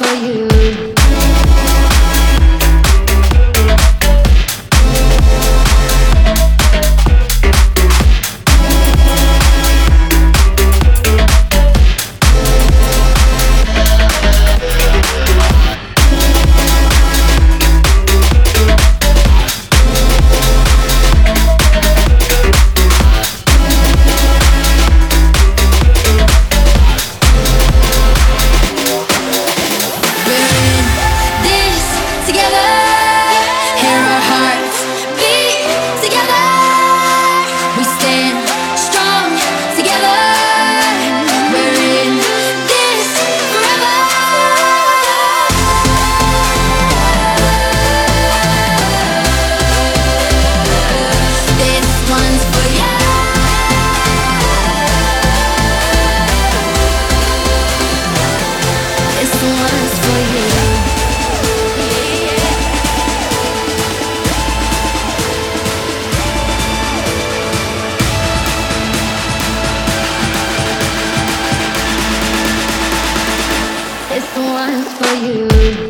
for you. you.